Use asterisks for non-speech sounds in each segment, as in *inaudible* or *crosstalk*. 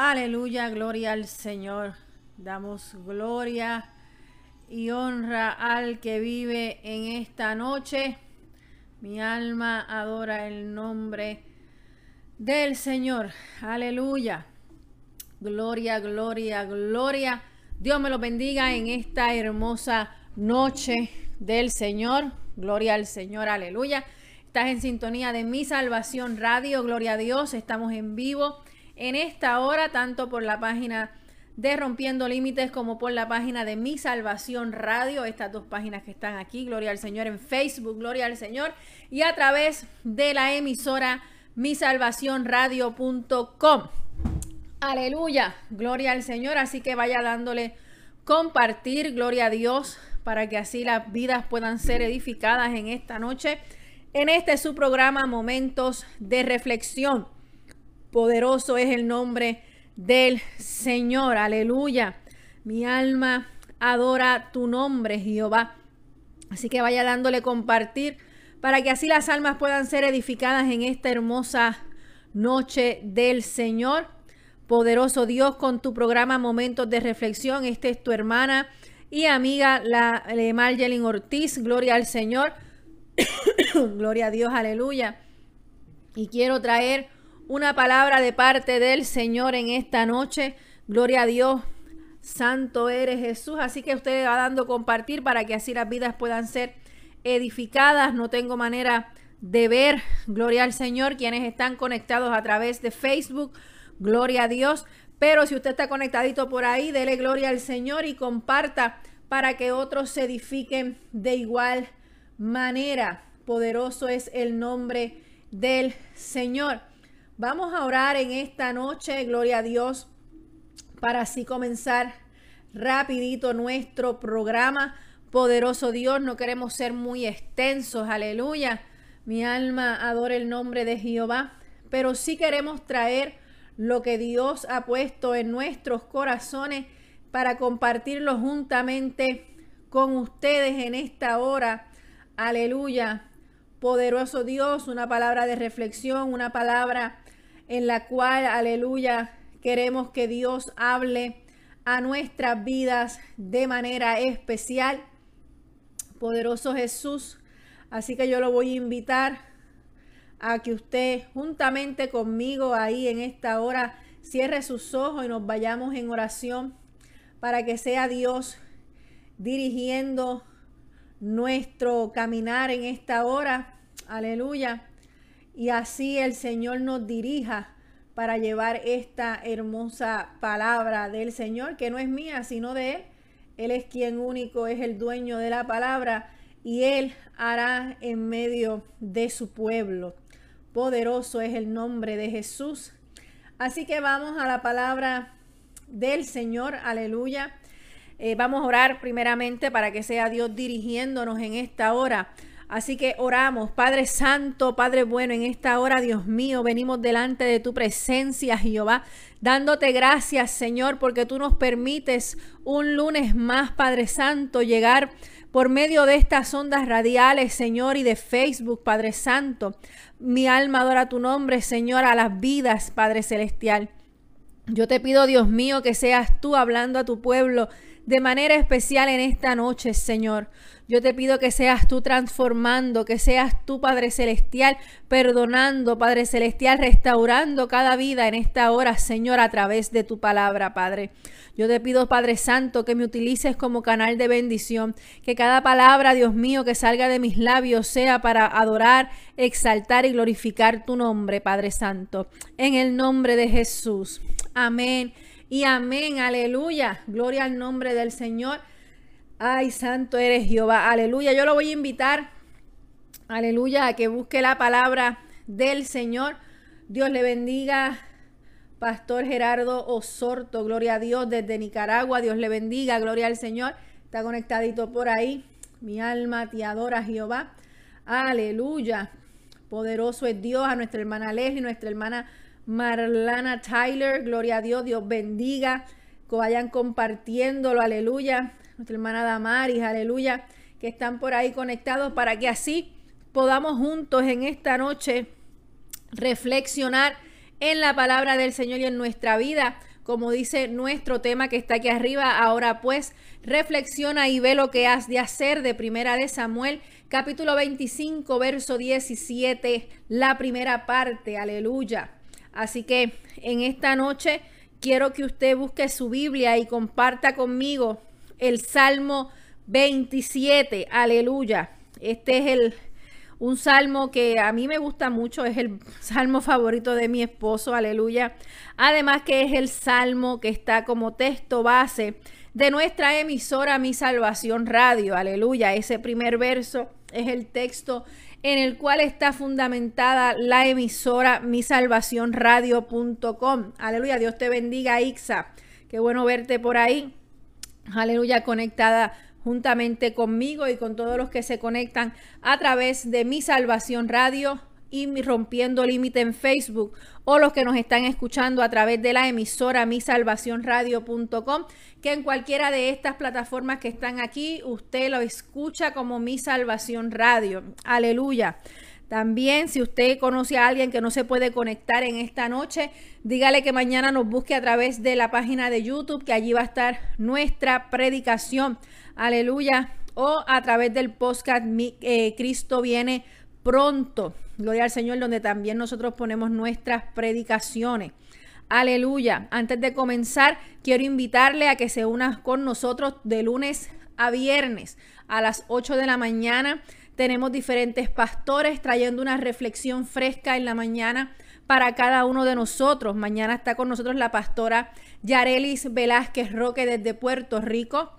Aleluya, gloria al Señor. Damos gloria y honra al que vive en esta noche. Mi alma adora el nombre del Señor. Aleluya. Gloria, gloria, gloria. Dios me lo bendiga en esta hermosa noche del Señor. Gloria al Señor. Aleluya. Estás en sintonía de mi salvación radio. Gloria a Dios. Estamos en vivo en esta hora, tanto por la página de Rompiendo Límites como por la página de Mi Salvación Radio, estas dos páginas que están aquí, Gloria al Señor en Facebook, Gloria al Señor, y a través de la emisora misalvacionradio.com. Aleluya, gloria al Señor, así que vaya dándole compartir, gloria a Dios, para que así las vidas puedan ser edificadas en esta noche, en este su programa Momentos de Reflexión. Poderoso es el nombre del Señor. Aleluya. Mi alma adora tu nombre, Jehová. Así que vaya dándole compartir para que así las almas puedan ser edificadas en esta hermosa noche del Señor. Poderoso Dios, con tu programa Momentos de Reflexión. Esta es tu hermana y amiga, la Marjelin Ortiz. Gloria al Señor. *coughs* Gloria a Dios, aleluya. Y quiero traer una palabra de parte del Señor en esta noche. Gloria a Dios. Santo eres Jesús. Así que usted va dando compartir para que así las vidas puedan ser edificadas. No tengo manera de ver. Gloria al Señor. Quienes están conectados a través de Facebook. Gloria a Dios. Pero si usted está conectadito por ahí, dele gloria al Señor y comparta para que otros se edifiquen de igual manera. Poderoso es el nombre del Señor. Vamos a orar en esta noche, gloria a Dios, para así comenzar rapidito nuestro programa. Poderoso Dios, no queremos ser muy extensos, aleluya. Mi alma adora el nombre de Jehová, pero sí queremos traer lo que Dios ha puesto en nuestros corazones para compartirlo juntamente con ustedes en esta hora. Aleluya. Poderoso Dios, una palabra de reflexión, una palabra en la cual, aleluya, queremos que Dios hable a nuestras vidas de manera especial. Poderoso Jesús. Así que yo lo voy a invitar a que usted juntamente conmigo ahí en esta hora cierre sus ojos y nos vayamos en oración para que sea Dios dirigiendo nuestro caminar en esta hora. Aleluya y así el Señor nos dirija para llevar esta hermosa palabra del Señor, que no es mía, sino de Él. Él es quien único es el dueño de la palabra y Él hará en medio de su pueblo. Poderoso es el nombre de Jesús. Así que vamos a la palabra del Señor, aleluya. Eh, vamos a orar primeramente para que sea Dios dirigiéndonos en esta hora. Así que oramos, Padre Santo, Padre bueno, en esta hora, Dios mío, venimos delante de tu presencia, Jehová, dándote gracias, Señor, porque tú nos permites un lunes más, Padre Santo, llegar por medio de estas ondas radiales, Señor, y de Facebook, Padre Santo. Mi alma adora tu nombre, Señor, a las vidas, Padre Celestial. Yo te pido, Dios mío, que seas tú hablando a tu pueblo de manera especial en esta noche, Señor. Yo te pido que seas tú transformando, que seas tú, Padre Celestial, perdonando, Padre Celestial, restaurando cada vida en esta hora, Señor, a través de tu palabra, Padre. Yo te pido, Padre Santo, que me utilices como canal de bendición, que cada palabra, Dios mío, que salga de mis labios sea para adorar, exaltar y glorificar tu nombre, Padre Santo. En el nombre de Jesús. Amén y amén. Aleluya. Gloria al nombre del Señor. Ay, santo eres Jehová. Aleluya. Yo lo voy a invitar. Aleluya. A que busque la palabra del Señor. Dios le bendiga. Pastor Gerardo Osorto. Gloria a Dios desde Nicaragua. Dios le bendiga. Gloria al Señor. Está conectadito por ahí. Mi alma te adora, Jehová. Aleluya. Poderoso es Dios. A nuestra hermana Leslie, nuestra hermana Marlana Tyler. Gloria a Dios. Dios bendiga. Que vayan compartiéndolo. Aleluya nuestra hermana Damaris, aleluya, que están por ahí conectados para que así podamos juntos en esta noche reflexionar en la palabra del Señor y en nuestra vida como dice nuestro tema que está aquí arriba. Ahora pues, reflexiona y ve lo que has de hacer de Primera de Samuel, capítulo 25, verso 17, la primera parte. Aleluya. Así que en esta noche quiero que usted busque su Biblia y comparta conmigo el Salmo 27. Aleluya. Este es el un salmo que a mí me gusta mucho, es el *laughs* salmo favorito de mi esposo, aleluya. Además que es el salmo que está como texto base de nuestra emisora Mi Salvación Radio, aleluya. Ese primer verso es el texto en el cual está fundamentada la emisora Mi Salvación Radio.com. Aleluya, Dios te bendiga, Ixa. Qué bueno verte por ahí. Aleluya, conectada juntamente conmigo y con todos los que se conectan a través de Mi Salvación Radio y Rompiendo Límite en Facebook o los que nos están escuchando a través de la emisora misalvacionradio.com que en cualquiera de estas plataformas que están aquí usted lo escucha como Mi Salvación Radio. Aleluya. También, si usted conoce a alguien que no se puede conectar en esta noche, dígale que mañana nos busque a través de la página de YouTube, que allí va a estar nuestra predicación. Aleluya. O a través del podcast eh, Cristo viene pronto. Gloria al Señor, donde también nosotros ponemos nuestras predicaciones. Aleluya. Antes de comenzar, quiero invitarle a que se una con nosotros de lunes a viernes a las 8 de la mañana tenemos diferentes pastores trayendo una reflexión fresca en la mañana para cada uno de nosotros. Mañana está con nosotros la pastora Yarelis Velázquez Roque desde Puerto Rico.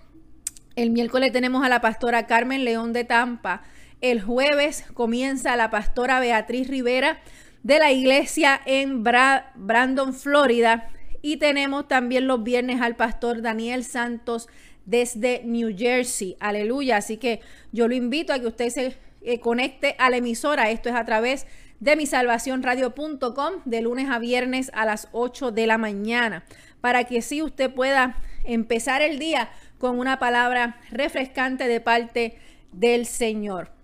El miércoles tenemos a la pastora Carmen León de Tampa. El jueves comienza la pastora Beatriz Rivera de la iglesia en Brandon, Florida. Y tenemos también los viernes al pastor Daniel Santos desde New Jersey. Aleluya. Así que yo lo invito a que usted se eh, conecte a la emisora. Esto es a través de misalvacionradio.com de lunes a viernes a las 8 de la mañana. Para que sí usted pueda empezar el día con una palabra refrescante de parte del Señor.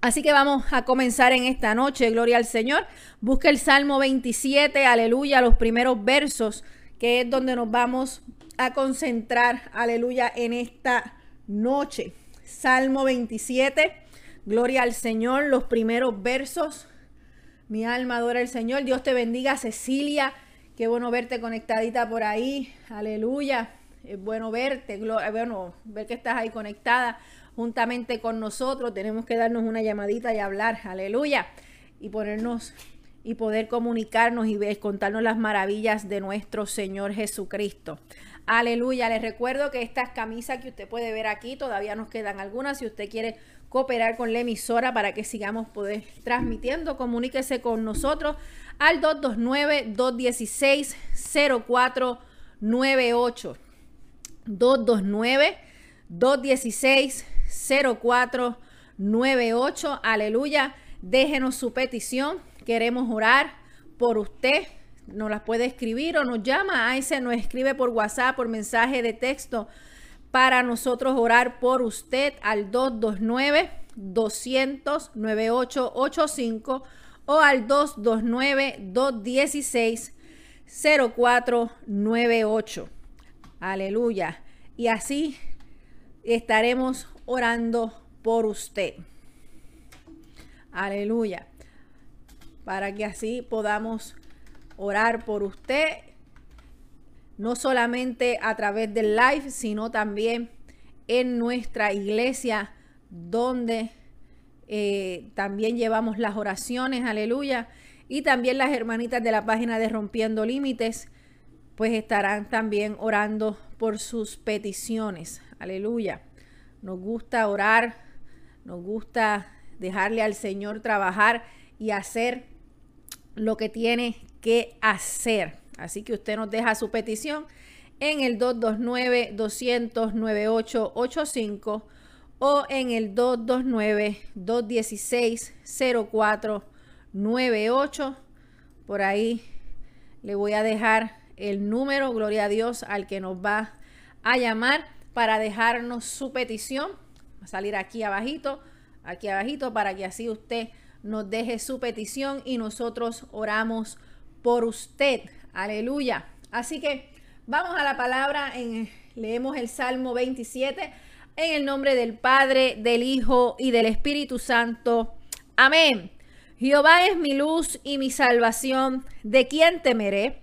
Así que vamos a comenzar en esta noche, gloria al Señor. Busque el Salmo 27, aleluya, los primeros versos, que es donde nos vamos a concentrar, aleluya, en esta noche. Salmo 27, gloria al Señor, los primeros versos. Mi alma adora al Señor. Dios te bendiga, Cecilia. Qué bueno verte conectadita por ahí. Aleluya. Es bueno verte, bueno, ver que estás ahí conectada juntamente con nosotros. Tenemos que darnos una llamadita y hablar. Aleluya. Y ponernos y poder comunicarnos y ver, contarnos las maravillas de nuestro Señor Jesucristo. Aleluya. Les recuerdo que estas camisas que usted puede ver aquí, todavía nos quedan algunas. Si usted quiere cooperar con la emisora para que sigamos poder transmitiendo, comuníquese con nosotros al 229-216-0498. 229-216-0498. Aleluya. Déjenos su petición. Queremos orar por usted nos las puede escribir o nos llama. A ese nos escribe por WhatsApp, por mensaje de texto para nosotros orar por usted al 229 200 9885 o al 229 216 0498. Aleluya. Y así estaremos orando por usted. Aleluya. Para que así podamos orar por usted, no solamente a través del live, sino también en nuestra iglesia, donde eh, también llevamos las oraciones, aleluya, y también las hermanitas de la página de Rompiendo Límites, pues estarán también orando por sus peticiones, aleluya. Nos gusta orar, nos gusta dejarle al Señor trabajar y hacer lo que tiene que hacer. Así que usted nos deja su petición en el 229-200-9885 o en el 229-216-0498. Por ahí le voy a dejar el número, gloria a Dios, al que nos va a llamar para dejarnos su petición. Va a salir aquí abajito, aquí abajito, para que así usted nos deje su petición y nosotros oramos por usted. Aleluya. Así que Vamos a la palabra, en, leemos el Salmo 27 en el nombre del Padre, del Hijo y del Espíritu Santo. Amén. Jehová es mi luz y mi salvación, ¿de quién temeré?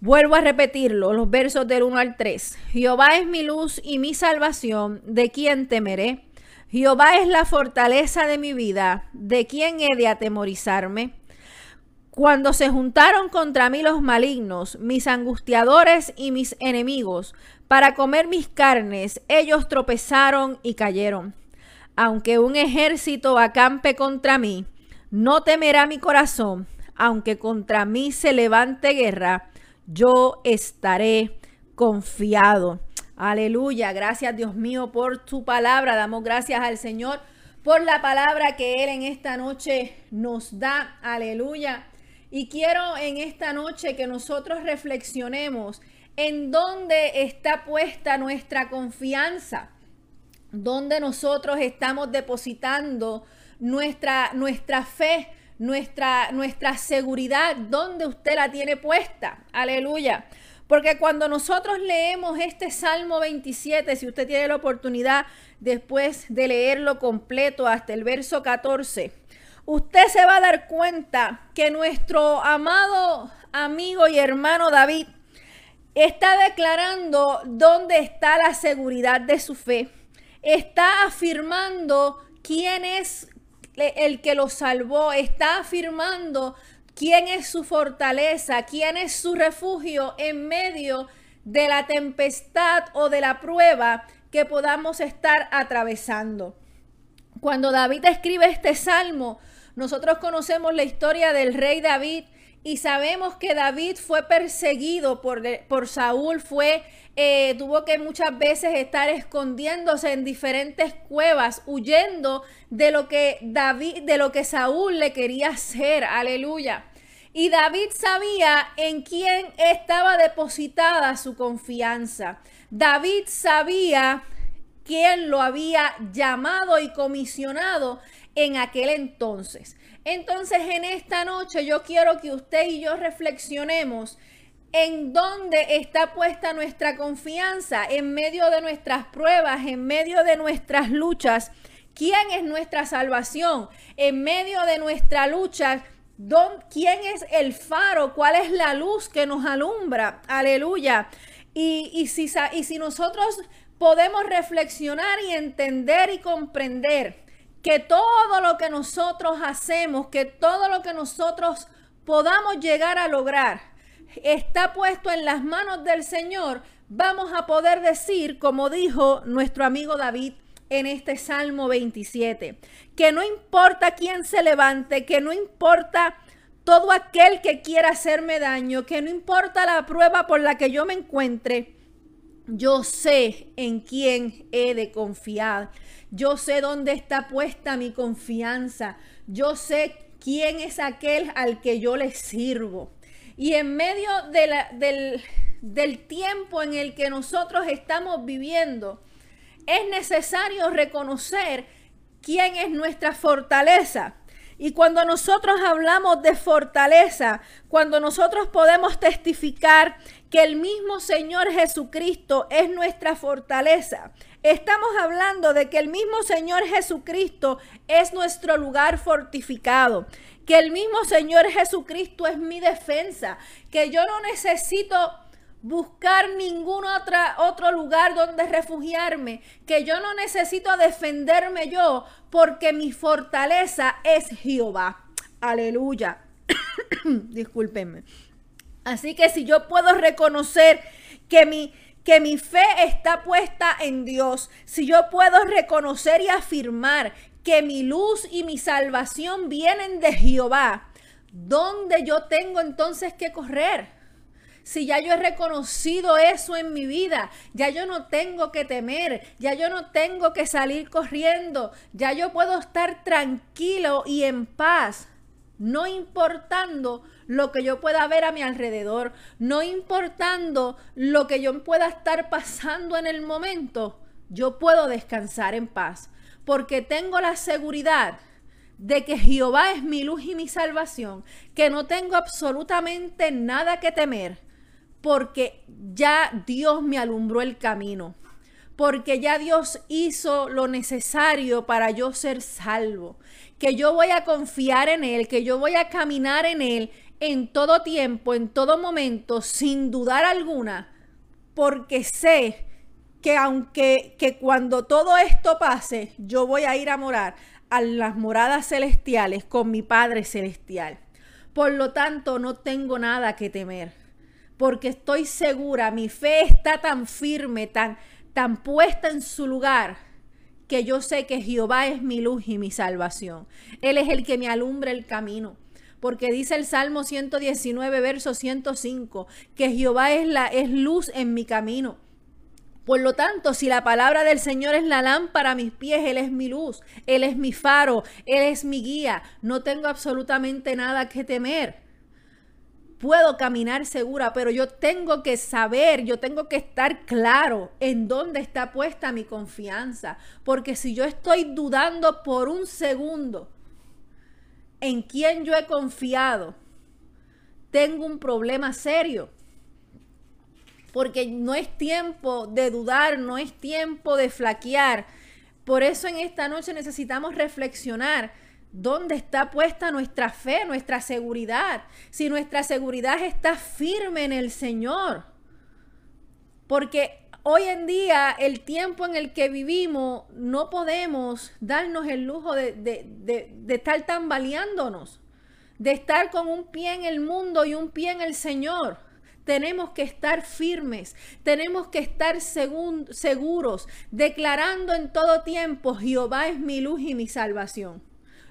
Vuelvo a repetirlo, los versos del 1 al 3. Jehová es mi luz y mi salvación, ¿de quién temeré? Jehová es la fortaleza de mi vida, ¿de quién he de atemorizarme? Cuando se juntaron contra mí los malignos, mis angustiadores y mis enemigos, para comer mis carnes, ellos tropezaron y cayeron. Aunque un ejército acampe contra mí, no temerá mi corazón. Aunque contra mí se levante guerra, yo estaré confiado. Aleluya. Gracias Dios mío por tu palabra. Damos gracias al Señor por la palabra que Él en esta noche nos da. Aleluya. Y quiero en esta noche que nosotros reflexionemos en dónde está puesta nuestra confianza, dónde nosotros estamos depositando nuestra, nuestra fe, nuestra, nuestra seguridad, dónde usted la tiene puesta. Aleluya. Porque cuando nosotros leemos este Salmo 27, si usted tiene la oportunidad después de leerlo completo hasta el verso 14, usted se va a dar cuenta que nuestro amado amigo y hermano David está declarando dónde está la seguridad de su fe. Está afirmando quién es el que lo salvó. Está afirmando quién es su fortaleza, quién es su refugio en medio de la tempestad o de la prueba que podamos estar atravesando. Cuando David escribe este salmo, nosotros conocemos la historia del rey David y sabemos que David fue perseguido por, por Saúl, fue, eh, tuvo que muchas veces estar escondiéndose en diferentes cuevas, huyendo de lo que David, de lo que Saúl le quería hacer. Aleluya. Y David sabía en quién estaba depositada su confianza. David sabía quién lo había llamado y comisionado en aquel entonces. Entonces en esta noche yo quiero que usted y yo reflexionemos en dónde está puesta nuestra confianza en medio de nuestras pruebas, en medio de nuestras luchas. ¿Quién es nuestra salvación? En medio de nuestra lucha, ¿quién es el faro? ¿Cuál es la luz que nos alumbra? Aleluya. Y, si, y si nosotros podemos reflexionar y entender y comprender que todo lo que nosotros hacemos, que todo lo que nosotros podamos llegar a lograr, está puesto en las manos del Señor, vamos a poder decir, como dijo nuestro amigo David en este Salmo 27, que no importa quién se levante, que no importa todo aquel que quiera hacerme daño, que no importa la prueba por la que yo me encuentre, yo sé en quién he de confiar. Yo sé dónde está puesta mi confianza. Yo sé quién es aquel al que yo le sirvo. Y en medio del, del tiempo en el que nosotros estamos viviendo, es necesario reconocer quién es nuestra fortaleza. Y cuando nosotros hablamos de fortaleza, cuando nosotros podemos testificar que el mismo Señor Jesucristo es nuestra fortaleza, estamos hablando de que el mismo Señor Jesucristo es nuestro lugar fortificado, que el mismo Señor Jesucristo es mi defensa, que yo no necesito buscar ningún otra, otro lugar donde refugiarme, que yo no necesito defenderme yo, porque mi fortaleza es Jehová. Aleluya. *coughs* Discúlpenme. Así que si yo puedo reconocer que mi, que mi fe está puesta en Dios, si yo puedo reconocer y afirmar que mi luz y mi salvación vienen de Jehová, ¿dónde yo tengo entonces que correr? si ya yo he reconocido eso en mi vida, ya yo no tengo que temer, ya yo no tengo que salir corriendo, ya yo puedo estar tranquilo y en paz, no importando lo que yo pueda ver a mi alrededor, no importando lo que yo pueda estar pasando en el momento, yo puedo descansar en paz, porque tengo la seguridad de que Jehová es mi luz y mi salvación, que no tengo absolutamente nada que temer, porque ya Dios me alumbró el camino, porque ya Dios hizo lo necesario para yo ser salvo, que yo voy a confiar en Él, que yo voy a caminar en Él en todo tiempo, en todo momento, sin dudar alguna, porque sé que aunque que cuando todo esto pase, yo voy a ir a morar a las moradas celestiales con mi Padre celestial. Por lo tanto, no tengo nada que temer porque estoy segura, mi fe está tan firme, tan, tan puesta en su lugar, que yo sé que Jehová es mi luz y mi salvación. Él es el que me alumbra el camino. Porque dice el Salmo 119, verso 105, que Jehová es, la, es luz en mi camino. Por lo tanto, si la palabra del Señor es la lámpara a mis pies, Él es mi luz, Él es mi faro, Él es mi guía. No tengo absolutamente nada que temer puedo caminar segura, pero yo tengo que saber, yo tengo que estar claro en dónde está puesta mi confianza. Porque si yo estoy dudando por un segundo en quién yo he confiado, tengo un problema serio. Porque no es tiempo de dudar, no es tiempo de flaquear. Por eso en esta noche necesitamos reflexionar ¿Dónde está puesta nuestra fe, nuestra seguridad? Si nuestra seguridad está firme en el Señor. Porque hoy en día, el tiempo en el que vivimos, no podemos darnos el lujo de, de, estar tambaleándonos, de estar con un pie en el mundo y un pie en el Señor. Tenemos que estar firmes, tenemos que estar seguros, declarando en todo tiempo, Jehová es mi luz y mi salvación.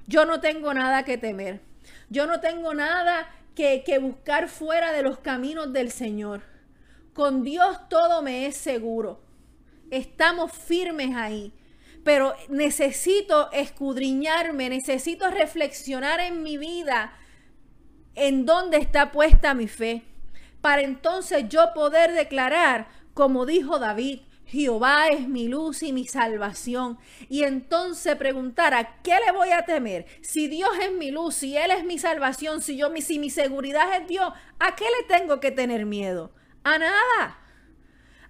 Yo no tengo nada que temer. Yo no tengo nada que, buscar fuera de los caminos del Señor. Con Dios todo me es seguro. Estamos firmes ahí. Pero necesito escudriñarme, necesito reflexionar en mi vida en dónde está puesta mi fe. Para entonces yo poder declarar, como dijo David, Jehová es mi luz y mi salvación. Y entonces preguntar, ¿a qué le voy a temer? Si Dios es mi luz, si Él es mi salvación, si yo si mi seguridad es Dios, ¿a qué le tengo que tener miedo? A nada.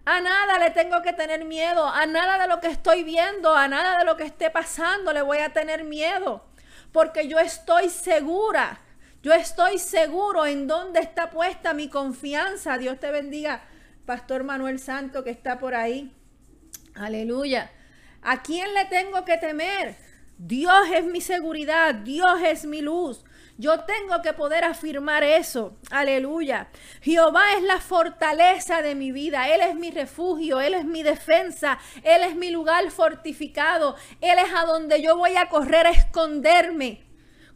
A nada le tengo que tener miedo, a nada de lo que estoy viendo, a nada de lo que esté pasando le voy a tener miedo, porque yo estoy segura, yo estoy seguro en dónde está puesta mi confianza. Dios te bendiga Pastor Manuel Santo que está por ahí. Aleluya. ¿A quién le tengo que temer? Dios es mi seguridad, Dios es mi luz. Yo tengo que poder afirmar eso. Aleluya. Jehová es la fortaleza de mi vida. Él es mi refugio. Él es mi defensa. Él es mi lugar fortificado. Él es a donde yo voy a correr a esconderme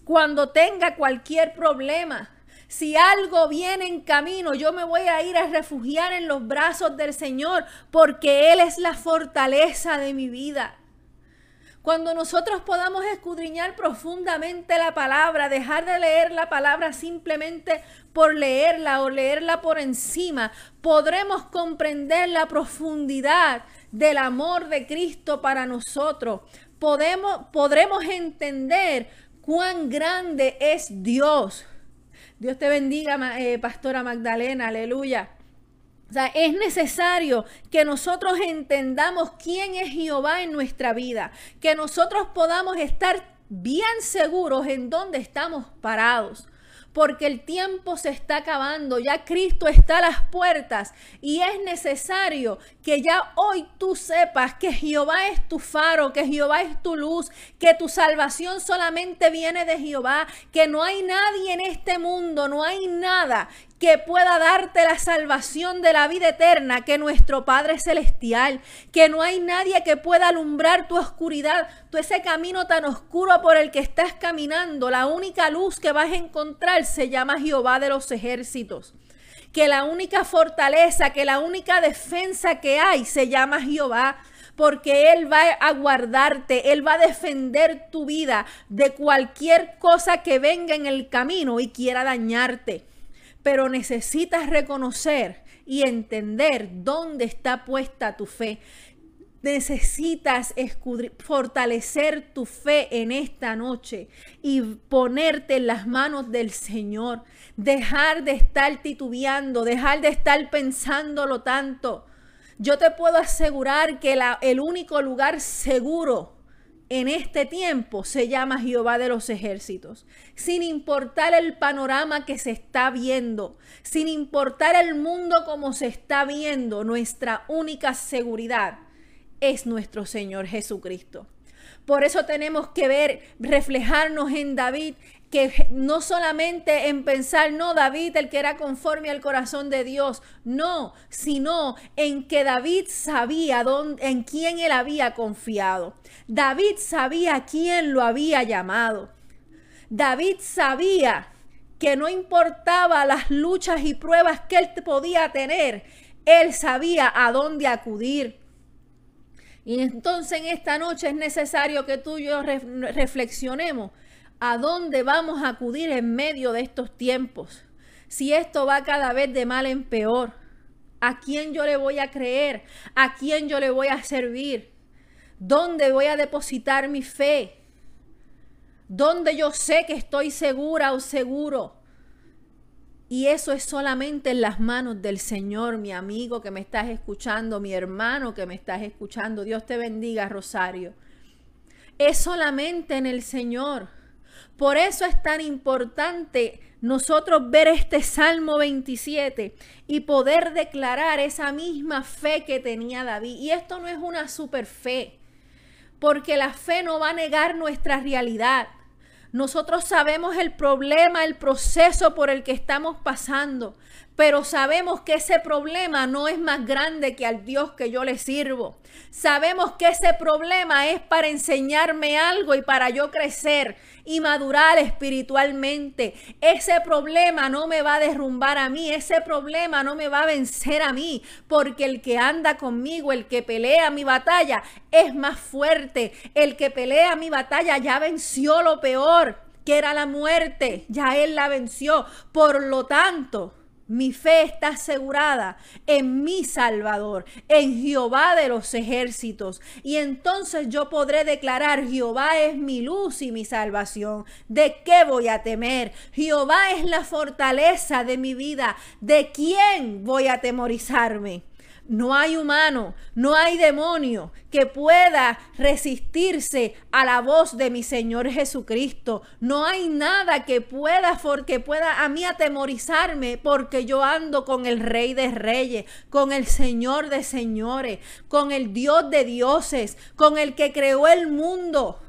cuando tenga cualquier problema. Si algo viene en camino, yo me voy a ir a refugiar en los brazos del Señor porque Él es la fortaleza de mi vida. Cuando nosotros podamos escudriñar profundamente la palabra, dejar de leer la palabra simplemente por leerla o leerla por encima, podremos comprender la profundidad del amor de Cristo para nosotros. Podemos, podremos entender cuán grande es Dios. Dios te bendiga, eh, Pastora Magdalena, aleluya. O sea, es necesario que nosotros entendamos quién es Jehová en nuestra vida, que nosotros podamos estar bien seguros en dónde estamos parados porque el tiempo se está acabando, ya Cristo está a las puertas y es necesario que ya hoy tú sepas que Jehová es tu faro, que Jehová es tu luz, que tu salvación solamente viene de Jehová, que no hay nadie en este mundo, no hay nada que pueda darte la salvación de la vida eterna, que nuestro Padre Celestial, que no hay nadie que pueda alumbrar tu oscuridad, tu ese camino tan oscuro por el que estás caminando, la única luz que vas a encontrar se llama Jehová de los ejércitos. Que la única fortaleza, que la única defensa que hay se llama Jehová porque Él va a guardarte, Él va a defender tu vida de cualquier cosa que venga en el camino y quiera dañarte pero necesitas reconocer y entender dónde está puesta tu fe. Necesitas fortalecer tu fe en esta noche y ponerte en las manos del Señor. Dejar de estar titubeando, dejar de estar pensándolo tanto. Yo te puedo asegurar que el único lugar seguro en este tiempo se llama Jehová de los ejércitos. Sin importar el panorama que se está viendo, sin importar el mundo como se está viendo, nuestra única seguridad es nuestro Señor Jesucristo. Por eso tenemos que ver, reflejarnos en David que no solamente en pensar, no, David, el que era conforme al corazón de Dios, no, sino en que David sabía dónde, en quién él había confiado. David sabía quién lo había llamado. David sabía que no importaba las luchas y pruebas que él podía tener, él sabía a dónde acudir. Y entonces en esta noche es necesario que tú y yo reflexionemos a dónde vamos a acudir en medio de estos tiempos. Si esto va cada vez de mal en peor, ¿a quién yo le voy a creer? ¿A quién yo le voy a servir? ¿Dónde voy a depositar mi fe? ¿Dónde yo sé que estoy segura o seguro? Y eso es solamente en las manos del Señor, mi amigo que me estás escuchando, mi hermano que me estás escuchando. Dios te bendiga, Rosario. Es solamente en el Señor. Por eso es tan importante nosotros ver este Salmo 27 y poder declarar esa misma fe que tenía David. Y esto no es una super fe, porque la fe no va a negar nuestra realidad. Nosotros sabemos el problema, el proceso por el que estamos pasando, pero sabemos que ese problema no es más grande que al Dios que yo le sirvo. Sabemos que ese problema es para enseñarme algo y para yo crecer y madurar espiritualmente. Ese problema no me va a derrumbar a mí, ese problema no me va a vencer a mí, porque el que anda conmigo, el que pelea mi batalla, es más fuerte. El que pelea mi batalla ya venció lo peor, que era la muerte, ya él la venció. Por lo tanto, mi fe está asegurada en mi Salvador, en Jehová de los ejércitos. Y entonces yo podré declarar, Jehová es mi luz y mi salvación. ¿De qué voy a temer? Jehová es la fortaleza de mi vida. ¿De quién voy a temorizarme? No hay humano, no hay demonio que pueda resistirse a la voz de mi Señor Jesucristo. No hay nada que pueda, que pueda a mí atemorizarme porque yo ando con el Rey de Reyes, con el Señor de Señores, con el Dios de dioses, con el que creó el mundo.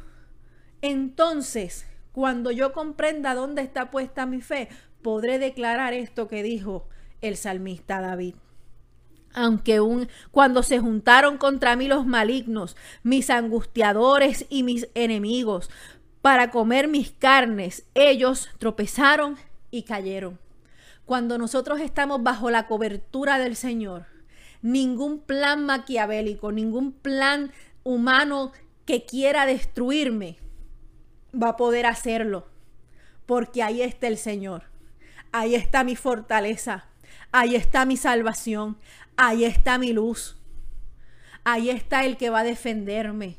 Entonces, cuando yo comprenda dónde está puesta mi fe, podré declarar esto que dijo el salmista David aunque un, cuando se juntaron contra mí los malignos, mis angustiadores y mis enemigos, para comer mis carnes, ellos tropezaron y cayeron. Cuando nosotros estamos bajo la cobertura del Señor, ningún plan maquiavélico, ningún plan humano que quiera destruirme va a poder hacerlo, porque ahí está el Señor, ahí está mi fortaleza, ahí está mi salvación, ahí está mi luz. Ahí está el que va a defenderme.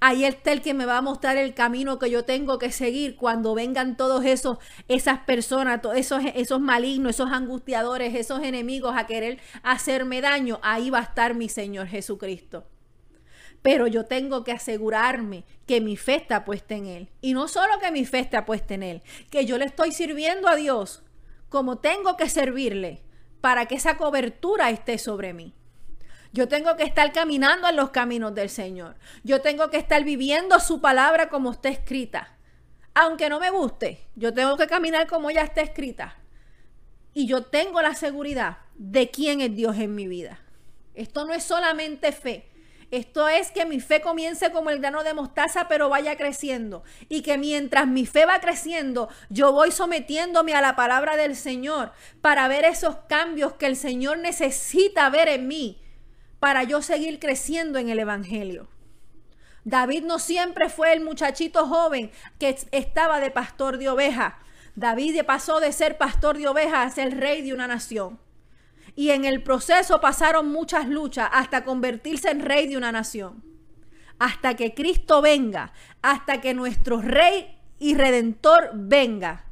Ahí está el que me va a mostrar el camino que yo tengo que seguir cuando vengan todos esos, esas personas, todos esos, esos malignos, esos angustiadores, esos enemigos a querer hacerme daño. Ahí va a estar mi Señor Jesucristo. Pero yo tengo que asegurarme que mi fe está puesta en Él. Y no solo que mi fe está puesta en Él, que yo le estoy sirviendo a Dios como tengo que servirle para que esa cobertura esté sobre mí. Yo tengo que estar caminando en los caminos del Señor. Yo tengo que estar viviendo su palabra como está escrita. Aunque no me guste, yo tengo que caminar como ya está escrita. y yo tengo la seguridad de quién es Dios en mi vida. Esto no es solamente fe. Esto es que mi fe comience como el grano de mostaza, pero vaya creciendo. Y que mientras mi fe va creciendo, yo voy sometiéndome a la palabra del Señor para ver esos cambios que el Señor necesita ver en mí para yo seguir creciendo en el Evangelio. David no siempre fue el muchachito joven que estaba de pastor de ovejas. David pasó de ser pastor de ovejas a ser rey de una nación. Y en el proceso pasaron muchas luchas hasta convertirse en rey de una nación. Hasta que Cristo venga, hasta que nuestro rey y redentor venga.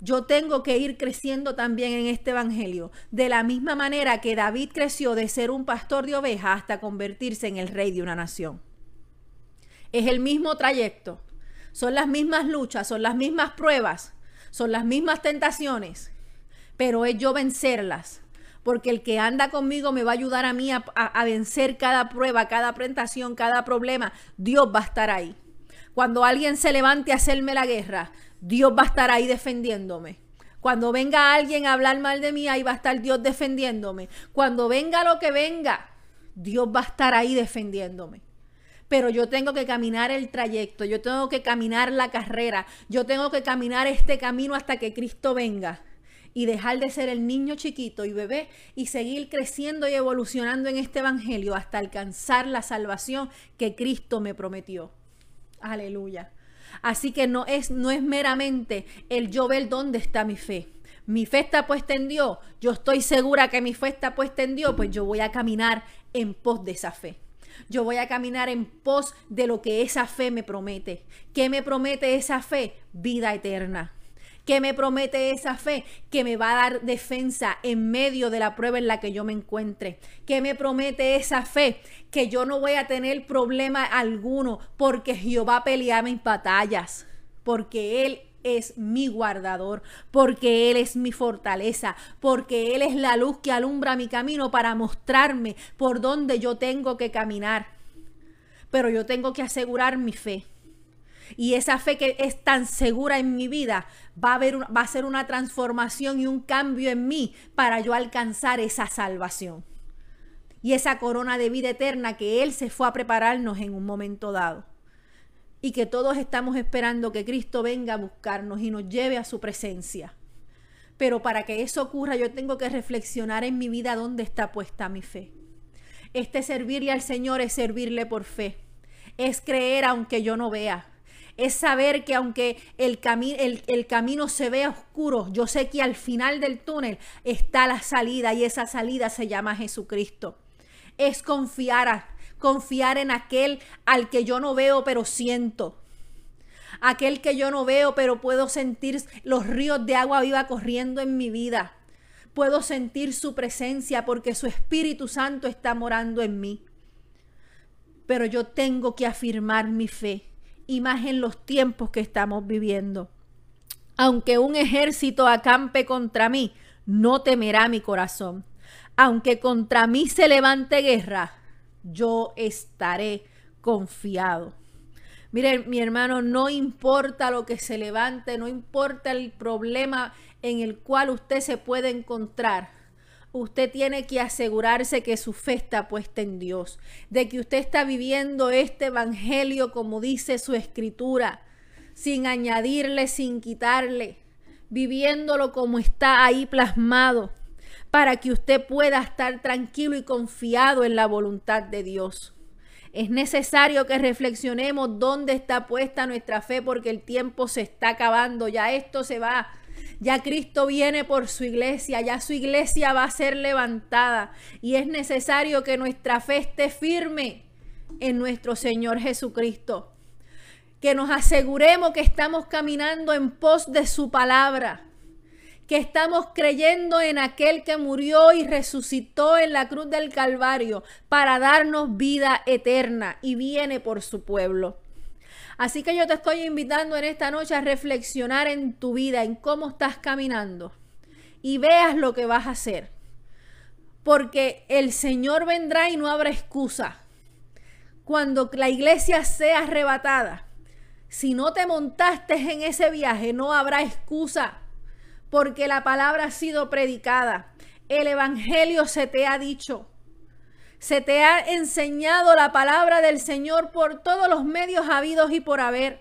Yo tengo que ir creciendo también en este evangelio, de la misma manera que David creció de ser un pastor de ovejas hasta convertirse en el rey de una nación. Es el mismo trayecto, son las mismas luchas, son las mismas pruebas, son las mismas tentaciones, pero es yo vencerlas porque el que anda conmigo me va a ayudar a mí a, vencer cada prueba, cada presentación, cada problema. Dios va a estar ahí. Cuando alguien se levante a hacerme la guerra, Dios va a estar ahí defendiéndome. Cuando venga alguien a hablar mal de mí, ahí va a estar Dios defendiéndome. Cuando venga lo que venga, Dios va a estar ahí defendiéndome. Pero yo tengo que caminar el trayecto, yo tengo que caminar la carrera, yo tengo que caminar este camino hasta que Cristo venga y dejar de ser el niño chiquito y bebé y seguir creciendo y evolucionando en este evangelio hasta alcanzar la salvación que Cristo me prometió. Aleluya. Así que no es, no es meramente el yo ver dónde está mi fe. Mi fe está puesta en Dios. Yo estoy segura que mi fe está puesta en Dios, pues yo voy a caminar en pos de esa fe. Yo voy a caminar en pos de lo que esa fe me promete. ¿Qué me promete esa fe? Vida eterna. ¿Qué me promete esa fe? Que me va a dar defensa en medio de la prueba en la que yo me encuentre. ¿Qué me promete esa fe? Que yo no voy a tener problema alguno porque Jehová pelea mis batallas. Porque Él es mi guardador, porque Él es mi fortaleza, porque Él es la luz que alumbra mi camino para mostrarme por dónde yo tengo que caminar. Pero yo tengo que asegurar mi fe. Y esa fe que es tan segura en mi vida va a, haber, va a ser una transformación y un cambio en mí para yo alcanzar esa salvación. Y esa corona de vida eterna que Él se fue a prepararnos en un momento dado. Y que todos estamos esperando que Cristo venga a buscarnos y nos lleve a su presencia. Pero para que eso ocurra yo tengo que reflexionar en mi vida dónde está puesta mi fe. Este servirle al Señor es servirle por fe. Es creer aunque yo no vea es saber que aunque el, el, camino se vea oscuro, yo sé que al final del túnel está la salida y esa salida se llama Jesucristo. Es confiar, confiar en aquel al que yo no veo pero siento. Aquel que yo no veo pero puedo sentir los ríos de agua viva corriendo en mi vida. Puedo sentir su presencia porque su Espíritu Santo está morando en mí. Pero yo tengo que afirmar mi fe y más en los tiempos que estamos viviendo. Aunque un ejército acampe contra mí, no temerá mi corazón. Aunque contra mí se levante guerra, yo estaré confiado. Miren, mi hermano, no importa lo que se levante, no importa el problema en el cual usted se puede encontrar usted tiene que asegurarse que su fe está puesta en Dios, de que usted está viviendo este evangelio como dice su escritura, sin añadirle, sin quitarle, viviéndolo como está ahí plasmado, para que usted pueda estar tranquilo y confiado en la voluntad de Dios. Es necesario que reflexionemos dónde está puesta nuestra fe porque el tiempo se está acabando, ya esto se va ya Cristo viene por su iglesia, ya su iglesia va a ser levantada y es necesario que nuestra fe esté firme en nuestro Señor Jesucristo. Que nos aseguremos que estamos caminando en pos de su palabra, que estamos creyendo en aquel que murió y resucitó en la cruz del Calvario para darnos vida eterna y viene por su pueblo. Así que yo te estoy invitando en esta noche a reflexionar en tu vida, en cómo estás caminando y veas lo que vas a hacer. Porque el Señor vendrá y no habrá excusa. Cuando la iglesia sea arrebatada, si no te montaste en ese viaje, no habrá excusa. porque la palabra ha sido predicada. El Evangelio se te ha dicho. Se te ha enseñado la palabra del Señor por todos los medios habidos y por haber,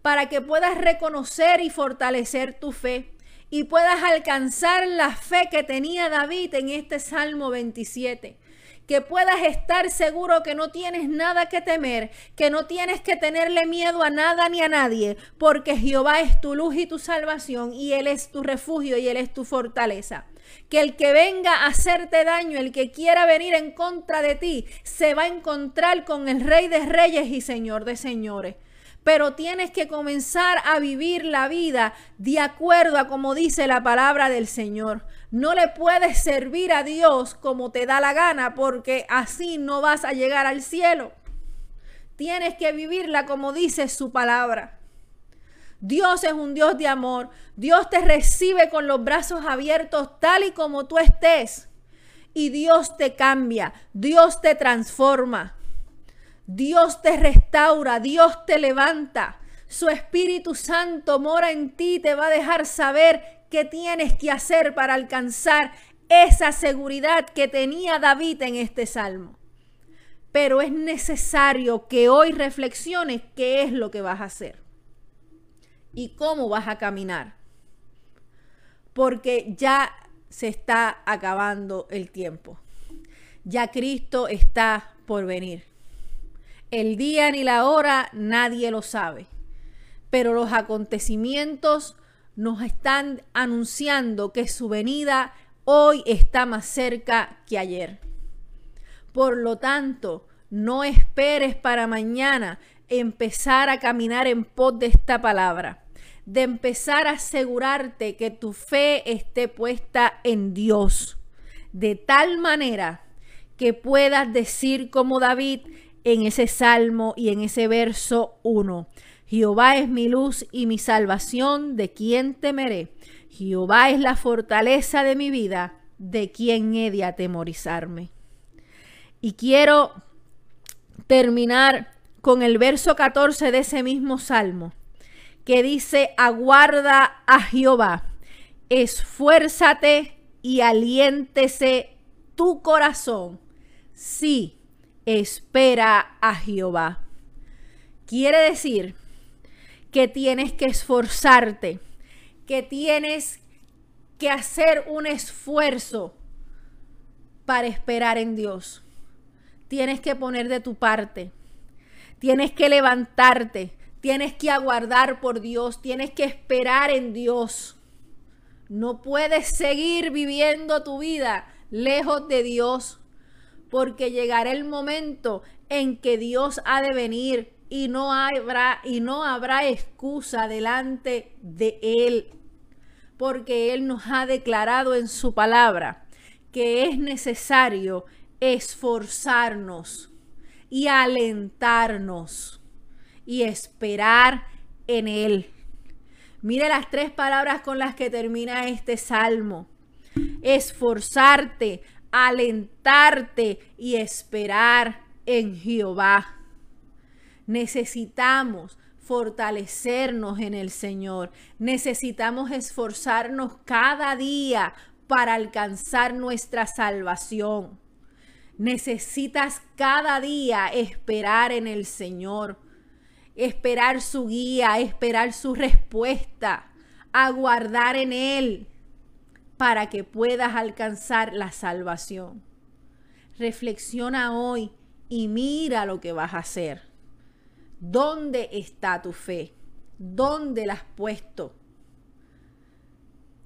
para que puedas reconocer y fortalecer tu fe y puedas alcanzar la fe que tenía David en este Salmo 27 que puedas estar seguro que no tienes nada que temer, que no tienes que tenerle miedo a nada ni a nadie, porque Jehová es tu luz y tu salvación, y Él es tu refugio y Él es tu fortaleza. Que el que venga a hacerte daño, el que quiera venir en contra de ti, se va a encontrar con el Rey de Reyes y Señor de Señores pero tienes que comenzar a vivir la vida de acuerdo a como dice la palabra del Señor. No le puedes servir a Dios como te da la gana porque así no vas a llegar al cielo. Tienes que vivirla como dice su palabra. Dios es un Dios de amor. Dios te recibe con los brazos abiertos tal y como tú estés. Y Dios te cambia. Dios te transforma. Dios te restaura, Dios te levanta. Su Espíritu Santo mora en ti, te va a dejar saber qué tienes que hacer para alcanzar esa seguridad que tenía David en este salmo. Pero es necesario que hoy reflexiones qué es lo que vas a hacer y cómo vas a caminar. Porque ya se está acabando el tiempo. Ya Cristo está por venir. El día ni la hora nadie lo sabe, pero los acontecimientos nos están anunciando que su venida hoy está más cerca que ayer. Por lo tanto, no esperes para mañana empezar a caminar en pos de esta palabra, de empezar a asegurarte que tu fe esté puesta en Dios, de tal manera que puedas decir como David, en ese salmo y en ese verso 1. Jehová es mi luz y mi salvación, ¿de quién temeré? Jehová es la fortaleza de mi vida, ¿de quién he de atemorizarme? Y quiero terminar con el verso 14 de ese mismo salmo, que dice, aguarda a Jehová, esfuérzate y aliéntese tu corazón. Sí, espera a Jehová. Quiere decir que tienes que esforzarte, que tienes que hacer un esfuerzo para esperar en Dios. Tienes que poner de tu parte. Tienes que levantarte. Tienes que aguardar por Dios. Tienes que esperar en Dios. No puedes seguir viviendo tu vida lejos de Dios porque llegará el momento en que Dios ha de venir y no habrá y no habrá excusa delante de él, porque él nos ha declarado en su palabra que es necesario esforzarnos y alentarnos y esperar en él. Mire las tres palabras con las que termina este salmo. Esforzarte, alentarte y esperar en Jehová. Necesitamos fortalecernos en el Señor. Necesitamos esforzarnos cada día para alcanzar nuestra salvación. Necesitas cada día esperar en el Señor, esperar su guía, esperar su respuesta, aguardar en Él para que puedas alcanzar la salvación. Reflexiona hoy y mira lo que vas a hacer. ¿Dónde está tu fe? ¿Dónde la has puesto?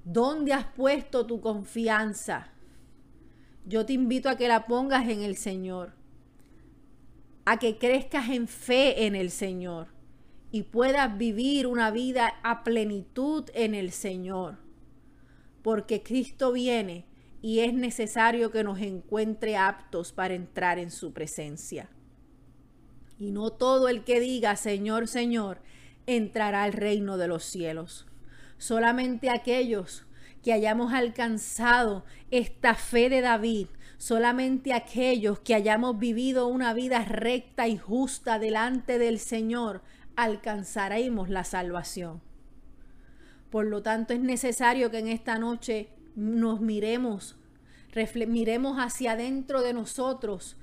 ¿Dónde has puesto tu confianza? Yo te invito a que la pongas en el Señor, a que crezcas en fe en el Señor y puedas vivir una vida a plenitud en el Señor porque Cristo viene y es necesario que nos encuentre aptos para entrar en su presencia. Y no todo el que diga Señor, Señor, entrará al reino de los cielos. Solamente aquellos que hayamos alcanzado esta fe de David, solamente aquellos que hayamos vivido una vida recta y justa delante del Señor, alcanzaremos la salvación. Por lo tanto, es necesario que en esta noche nos miremos, miremos hacia adentro de nosotros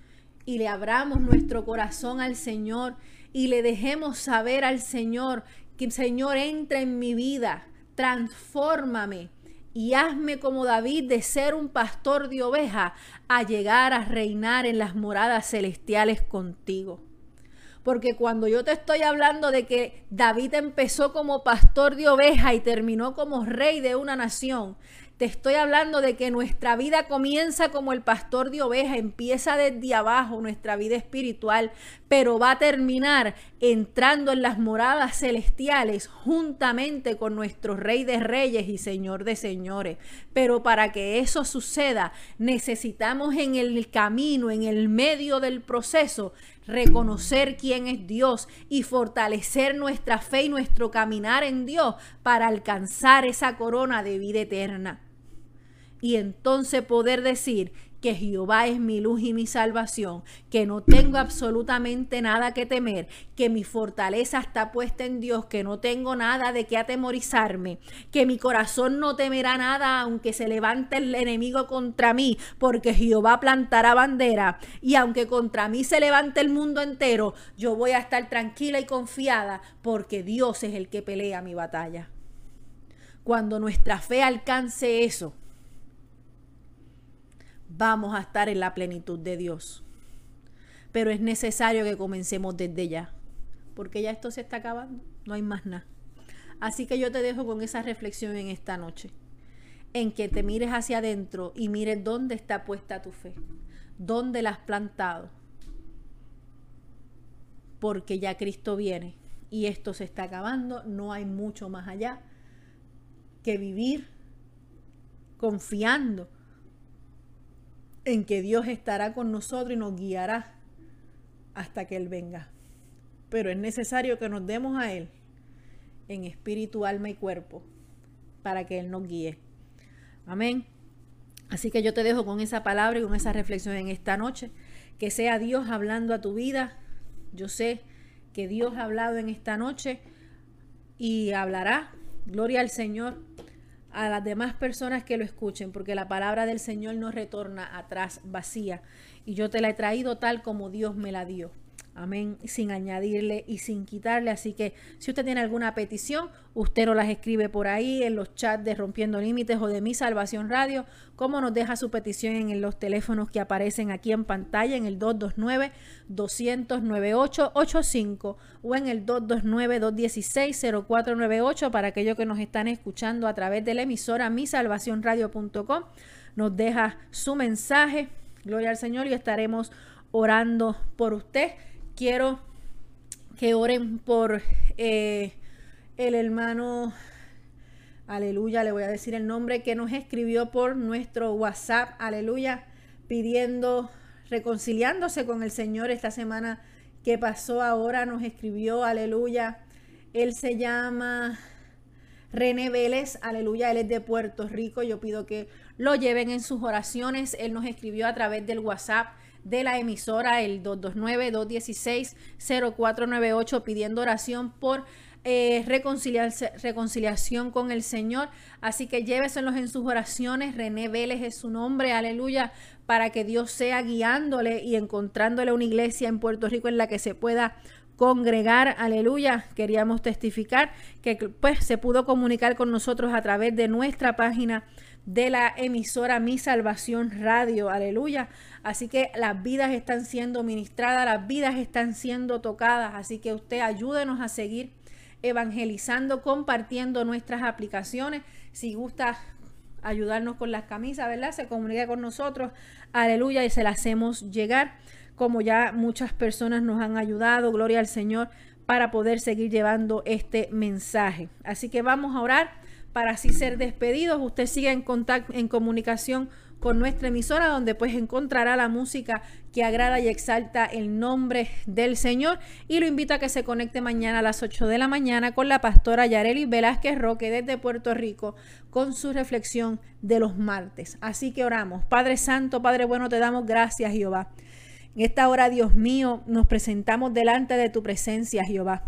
y le abramos nuestro corazón al Señor y le dejemos saber al Señor que Señor entra en mi vida, transfórmame y hazme como David de ser un pastor de oveja a llegar a reinar en las moradas celestiales contigo. Porque cuando yo te estoy hablando de que David empezó como pastor de oveja y terminó como rey de una nación, te estoy hablando de que nuestra vida comienza como el pastor de oveja, empieza desde abajo nuestra vida espiritual, pero va a terminar entrando en las moradas celestiales juntamente con nuestro Rey de Reyes y Señor de Señores. Pero para que eso suceda, necesitamos en el camino, en el medio del proceso, reconocer quién es Dios y fortalecer nuestra fe y nuestro caminar en Dios para alcanzar esa corona de vida eterna y entonces poder decir que Jehová es mi luz y mi salvación, que no tengo absolutamente nada que temer, que mi fortaleza está puesta en Dios, que no tengo nada de qué atemorizarme, que mi corazón no temerá nada aunque se levante el enemigo contra mí, porque Jehová plantará bandera y aunque contra mí se levante el mundo entero, yo voy a estar tranquila y confiada porque Dios es el que pelea mi batalla. Cuando nuestra fe alcance eso, vamos a estar en la plenitud de Dios. Pero es necesario que comencemos desde ya, porque ya esto se está acabando, no hay más nada. Así que yo te dejo con esa reflexión en esta noche, en que te mires hacia adentro y mires dónde está puesta tu fe, dónde la has plantado, porque ya Cristo viene y esto se está acabando, no hay mucho más allá que vivir confiando en que Dios estará con nosotros y nos guiará hasta que Él venga. Pero es necesario que nos demos a Él en espíritu, alma y cuerpo para que Él nos guíe. Amén. Así que yo te dejo con esa palabra y con esa reflexión en esta noche. Que sea Dios hablando a tu vida. Yo sé que Dios ha hablado en esta noche y hablará. Gloria al Señor a las demás personas que lo escuchen, porque la palabra del Señor no retorna atrás vacía. Y yo te la he traído tal como Dios me la dio. Amén, sin añadirle y sin quitarle. Así que si usted tiene alguna petición, usted nos las escribe por ahí en los chats de Rompiendo Límites o de Mi Salvación Radio, como nos deja su petición en los teléfonos que aparecen aquí en pantalla, en el 229-200-9885 o en el 229-216-0498 para aquellos que nos están escuchando a través de la emisora misalvacionradio.com. Nos deja su mensaje. Gloria al Señor y estaremos orando por usted quiero que oren por eh, el hermano, aleluya, le voy a decir el nombre, que nos escribió por nuestro WhatsApp, aleluya, pidiendo, reconciliándose con el Señor esta semana que pasó ahora, nos escribió, aleluya. Él se llama René Vélez, aleluya, él es de Puerto Rico. Yo pido que lo lleven en sus oraciones. Él nos escribió a través del WhatsApp de la emisora, el 229-216-0498, pidiendo oración por eh, reconciliación con el Señor. Así que lléveselos en sus oraciones. René Vélez es su nombre, aleluya, para que Dios sea guiándole y encontrándole una iglesia en Puerto Rico en la que se pueda congregar, aleluya. Queríamos testificar que pues se pudo comunicar con nosotros a través de nuestra página de la emisora Mi Salvación Radio, aleluya. Así que las vidas están siendo ministradas, las vidas están siendo tocadas, así que usted ayúdenos a seguir evangelizando, compartiendo nuestras aplicaciones. Si gusta ayudarnos con las camisas, ¿verdad? Se comunica con nosotros, aleluya, y se las hacemos llegar, como ya muchas personas nos han ayudado, gloria al Señor, para poder seguir llevando este mensaje. Así que vamos a orar para así ser despedidos. Usted sigue en contacto, en comunicación con nuestra emisora, donde pues encontrará la música que agrada y exalta el nombre del Señor. Y lo invito a que se conecte mañana a las 8 de la mañana con la pastora Yareli Velázquez Roque desde Puerto Rico con su reflexión de los martes. Así que oramos. Padre Santo, Padre bueno, te damos gracias, Jehová. En esta hora, Dios mío, nos presentamos delante de tu presencia, Jehová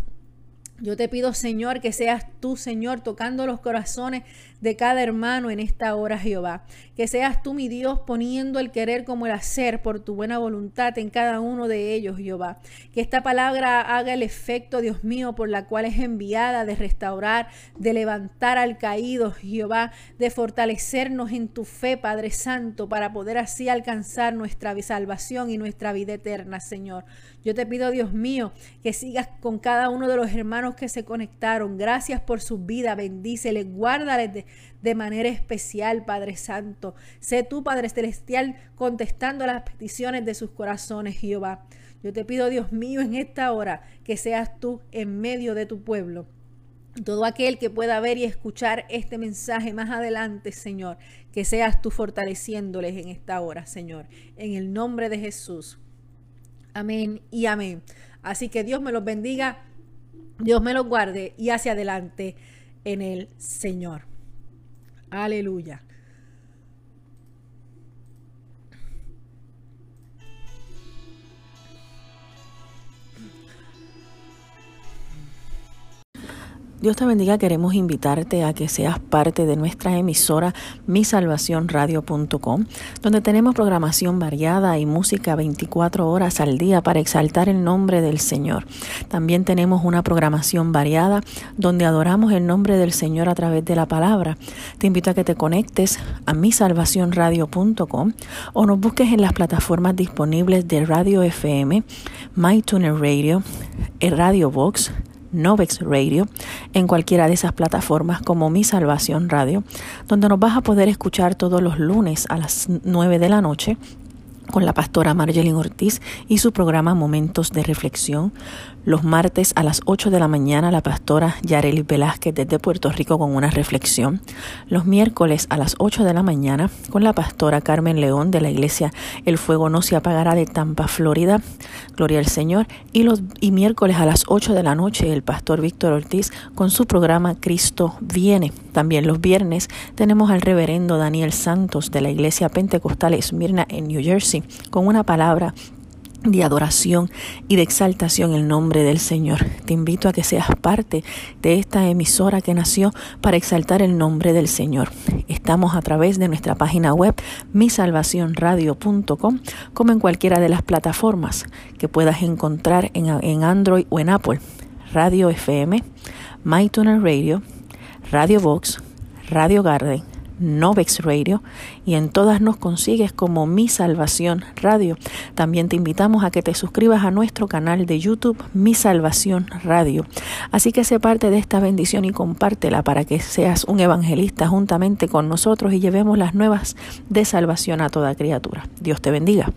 Yo te pido, Señor, que seas tú, Señor, tocando los corazones de cada hermano en esta hora, Jehová. Que seas tú, mi Dios, poniendo el querer como el hacer por tu buena voluntad en cada uno de ellos, Jehová. Que esta palabra haga el efecto, Dios mío, por la cual es enviada de restaurar, de levantar al caído, Jehová, de fortalecernos en tu fe, Padre Santo, para poder así alcanzar nuestra salvación y nuestra vida eterna, Señor. Yo te pido, Dios mío, que sigas con cada uno de los hermanos que se conectaron. Gracias por su vida. Bendíceles, guárdales de, de manera especial, Padre Santo. Sé tú, Padre Celestial, contestando las peticiones de sus corazones, Jehová. Yo te pido, Dios mío, en esta hora, que seas tú en medio de tu pueblo. Todo aquel que pueda ver y escuchar este mensaje más adelante, Señor, que seas tú fortaleciéndoles en esta hora, Señor. En el nombre de Jesús. Amén y amén. Así que Dios me los bendiga, Dios me los guarde y hacia adelante en el Señor. Aleluya. Dios te bendiga, queremos invitarte a que seas parte de nuestra emisora misalvacionradio.com, donde tenemos programación variada y música 24 horas al día para exaltar el nombre del Señor. También tenemos una programación variada donde adoramos el nombre del Señor a través de la palabra. Te invito a que te conectes a misalvacionradio.com o nos busques en las plataformas disponibles de Radio FM, MyTuner Radio, Radio Box, Novex Radio en cualquiera de esas plataformas como Mi Salvación Radio, donde nos vas a poder escuchar todos los lunes a las 9 de la noche con la pastora Marjeline Ortiz y su programa Momentos de Reflexión. Los martes a las 8 de la mañana la pastora Yareli Velázquez desde Puerto Rico con una reflexión. Los miércoles a las 8 de la mañana con la pastora Carmen León de la iglesia El Fuego No Se Apagará de Tampa, Florida. Gloria al Señor. Y los y miércoles a las 8 de la noche el pastor Víctor Ortiz con su programa Cristo Viene. También los viernes tenemos al reverendo Daniel Santos de la iglesia Pentecostal Esmirna en New Jersey con una palabra de adoración y de exaltación en el nombre del Señor. Te invito a que seas parte de esta emisora que nació para exaltar el nombre del Señor. Estamos a través de nuestra página web misalvacionradio.com como en cualquiera de las plataformas que puedas encontrar en, en Android o en Apple. Radio FM, MyTuner Radio, Radio Box, Radio Garden, Novex Radio y en todas nos consigues como Mi Salvación Radio. También te invitamos a que te suscribas a nuestro canal de YouTube Mi Salvación Radio. Así que sé parte de esta bendición y compártela para que seas un evangelista juntamente con nosotros y llevemos las nuevas de salvación a toda criatura. Dios te bendiga.